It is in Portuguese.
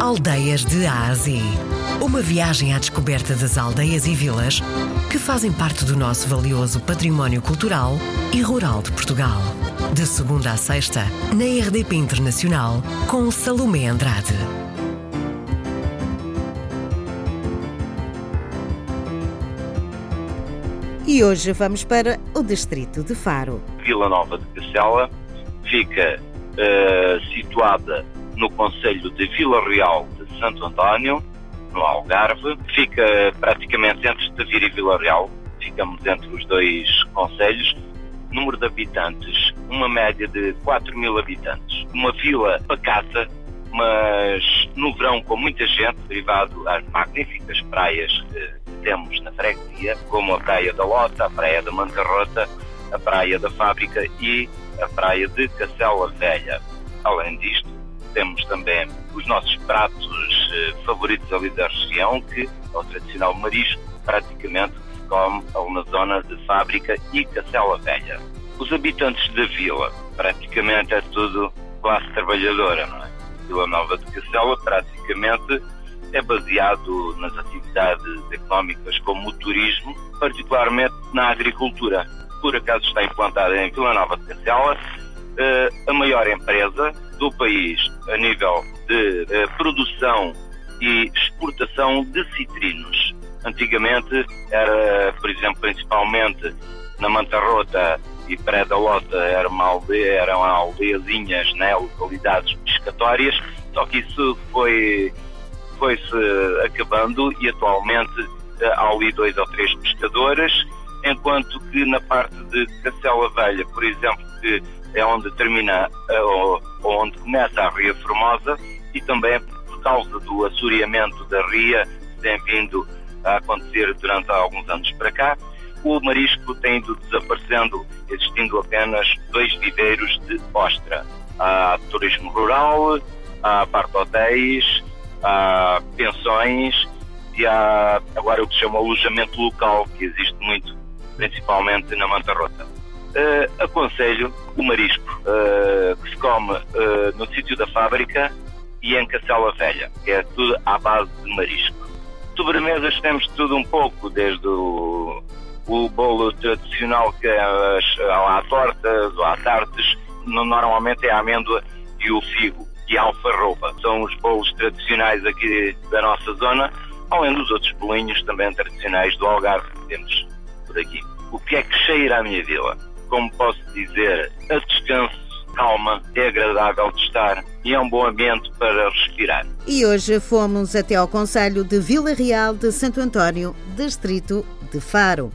Aldeias de Ásia. Uma viagem à descoberta das aldeias e vilas que fazem parte do nosso valioso património cultural e rural de Portugal. De segunda a sexta, na RDP Internacional, com Salomé Andrade. E hoje vamos para o distrito de Faro. Vila Nova de Cacela fica uh, situada no Conselho de Vila Real de Santo António, no Algarve. Fica praticamente entre Tavira e Vila Real. Ficamos entre os dois conselhos. Número de habitantes, uma média de 4 mil habitantes. Uma vila pacata, mas no verão com muita gente, derivado às magníficas praias que temos na freguesia, como a Praia da Lota, a Praia da Mancarrota, a Praia da Fábrica e a Praia de Cacela Velha. Além disto, temos também os nossos pratos eh, favoritos ali da região, que é o tradicional marisco, praticamente se come ali na zona de Fábrica e Cacela Velha. Os habitantes da vila, praticamente é tudo classe trabalhadora, não é? Vila Nova de Cacela, praticamente é baseado nas atividades económicas como o turismo, particularmente na agricultura. Por acaso está implantada em Vila Nova de Cacela eh, a maior empresa do país a nível de eh, produção e exportação de citrinos. Antigamente era, por exemplo, principalmente na Mantarrota e Pré da Lota era uma aldeia, eram aldeiazinhas, né, localidades pescatórias, só que isso foi foi-se acabando e atualmente eh, há ali dois ou três pescadores, enquanto que na parte de Cacela Velha, por exemplo, que é onde termina eh, ou onde começa a Ria Formosa e também por causa do assoreamento da Ria que tem vindo a acontecer durante alguns anos para cá, o marisco tem ido desaparecendo, existindo apenas dois viveiros de ostra. Há turismo rural, há parte hotéis, há pensões e há agora o que se chama alojamento local, que existe muito, principalmente na Manta Rota. Uh, aconselho o marisco, uh, que se come uh, no sítio da fábrica e em Cacela Velha, que é tudo à base de marisco. Sobremesas temos tudo um pouco, desde o, o bolo tradicional, que é há tortas ou há tartes, normalmente é a amêndoa e o figo e alfarroba. São os bolos tradicionais aqui da nossa zona, além dos outros bolinhos também tradicionais do Algarve que temos por aqui. O que é que cheira à minha vila? Como posso dizer, a descanso, calma, é agradável de estar e é um bom ambiente para respirar. E hoje fomos até ao Conselho de Vila Real de Santo António, distrito de Faro.